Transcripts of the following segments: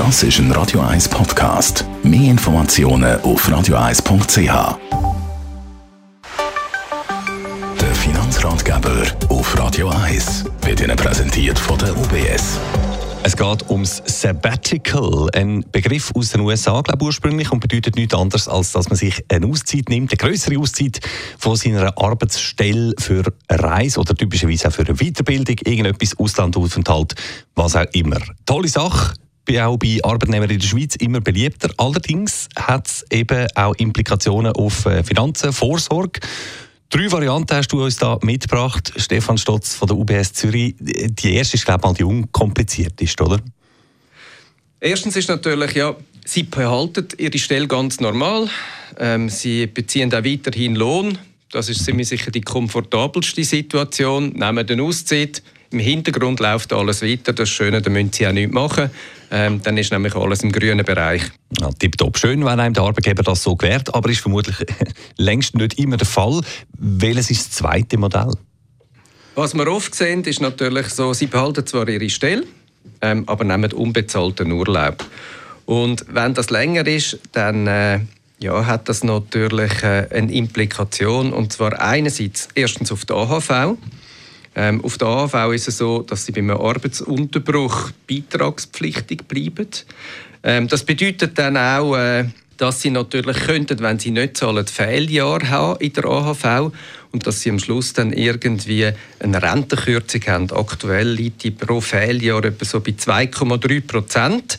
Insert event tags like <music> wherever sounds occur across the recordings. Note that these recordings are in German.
Das ist ein Radio 1 Podcast. Mehr Informationen auf radio1.ch. Der Finanzratgeber auf Radio 1 wird Ihnen präsentiert von der UBS. Es geht ums Sabbatical, ein Begriff aus den USA, glaube ich, ursprünglich, und bedeutet nichts anderes, als dass man sich eine Auszeit nimmt, eine größere Auszeit von seiner Arbeitsstelle für eine Reise oder typischerweise auch für eine Weiterbildung, irgendetwas, Auslandaufenthalt, was auch immer. Tolle Sache, bin auch bei Arbeitnehmern in der Schweiz immer beliebter. Allerdings hat es eben auch Implikationen auf äh, Finanzen, Vorsorge. Drei Varianten hast du uns da mitgebracht, Stefan Stotz von der UBS Zürich. Die erste ist, glaube ich, die unkomplizierteste, oder? Erstens ist natürlich, ja, sie behalten ihre Stelle ganz normal. Ähm, sie beziehen auch weiterhin Lohn. Das ist ziemlich sicher die komfortabelste Situation. Nehmen den Auszeit. Im Hintergrund läuft alles weiter. Das Schöne, da müssen sie auch nichts machen. Ähm, dann ist nämlich alles im grünen Bereich. Ja, tipptopp. Schön, wenn einem der Arbeitgeber das so gewährt, aber ist vermutlich <laughs> längst nicht immer der Fall. Welches ist das zweite Modell? Was wir oft sehen, ist natürlich so, sie behalten zwar ihre Stelle, ähm, aber nehmen unbezahlten Urlaub. Und wenn das länger ist, dann äh, ja, hat das natürlich äh, eine Implikation. Und zwar einerseits erstens auf die AHV. Ähm, auf der AHV ist es so, dass sie beim Arbeitsunterbruch beitragspflichtig bleiben. Ähm, das bedeutet dann auch, äh, dass sie natürlich könnten, wenn sie nicht zahlen, Fehljahre haben in der AHV und dass sie am Schluss dann irgendwie eine Rentenkürzung haben. Aktuell liegt die pro Fehljahr etwa so bei 2,3 Prozent.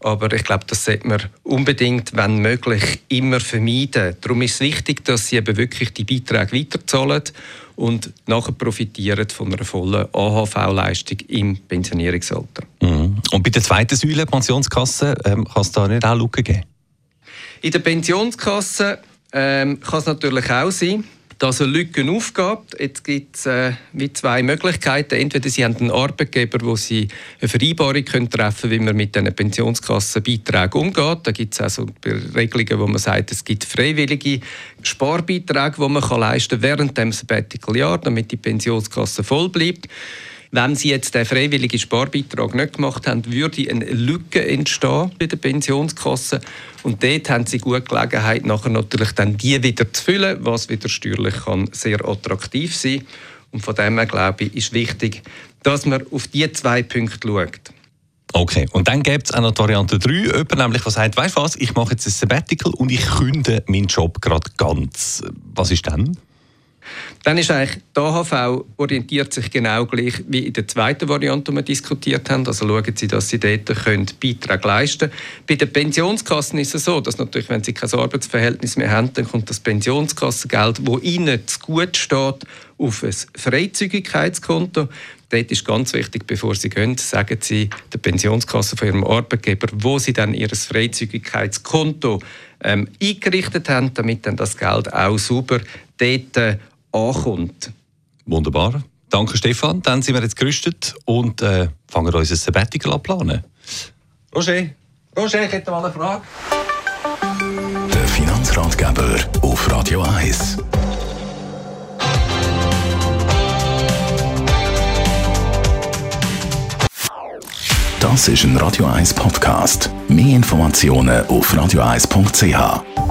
Aber ich glaube, das sollte man unbedingt, wenn möglich, immer vermeiden. Darum ist es wichtig, dass sie eben wirklich die Beiträge weiterzahlen und nachher profitieren von einer vollen AHV-Leistung im Pensionierungsalter. Mhm. Und bei der zweiten Säule, Pensionskasse, ähm, kann es da nicht auch Lücken geben? In der Pensionskasse ähm, kann es natürlich auch sein, dass eine Lücke aufgeht. Jetzt gibt es äh, zwei Möglichkeiten. Entweder Sie haben einen Arbeitgeber, wo Sie eine Vereinbarung können treffen können, wie man mit diesen Pensionskassenbeiträgen umgeht. Da gibt es also Regelungen, wo man sagt, es gibt freiwillige Sparbeiträge, die man kann leisten kann während dem Sabbatical-Jahr, damit die Pensionskasse voll bleibt. Wenn Sie jetzt den freiwilligen Sparbeitrag nicht gemacht haben, würde eine Lücke entstehen bei der Pensionskasse. Und dort haben Sie gut Gelegenheit, nachher natürlich dann die wieder zu füllen, was wieder steuerlich kann sehr attraktiv sein Und von dem her, glaube ich, ist wichtig, dass man auf diese zwei Punkte schaut. Okay, und dann gibt es auch noch die Variante 3, jemand nämlich, der sagt, weißt du was, ich mache jetzt ein Sabbatical und ich künde meinen Job gerade ganz. Was ist dann? Dann ist eigentlich die AHV orientiert sich genau gleich wie in der zweiten Variante, die wir diskutiert haben. Also schauen Sie, dass Sie dort können Beiträge leisten können. Bei den Pensionskassen ist es so, dass natürlich, wenn Sie kein Arbeitsverhältnis mehr haben, dann kommt das Pensionskassengeld, wo Ihnen zu gut steht, auf ein Freizügigkeitskonto. Dort ist ganz wichtig, bevor Sie gehen, sagen Sie der Pensionskasse von Ihrem Arbeitgeber, wo Sie dann Ihr Freizügigkeitskonto ähm, eingerichtet haben, damit dann das Geld auch sauber dort äh, ankommt. Wunderbar. Danke, Stefan. Dann sind wir jetzt gerüstet und äh, fangen unser Sabbatical an planen. Roger, Roger, ich hätte mal eine Frage. Der Finanzratgeber auf Radio 1. Das ist ein Radio 1 Podcast. Mehr Informationen auf radio1.ch.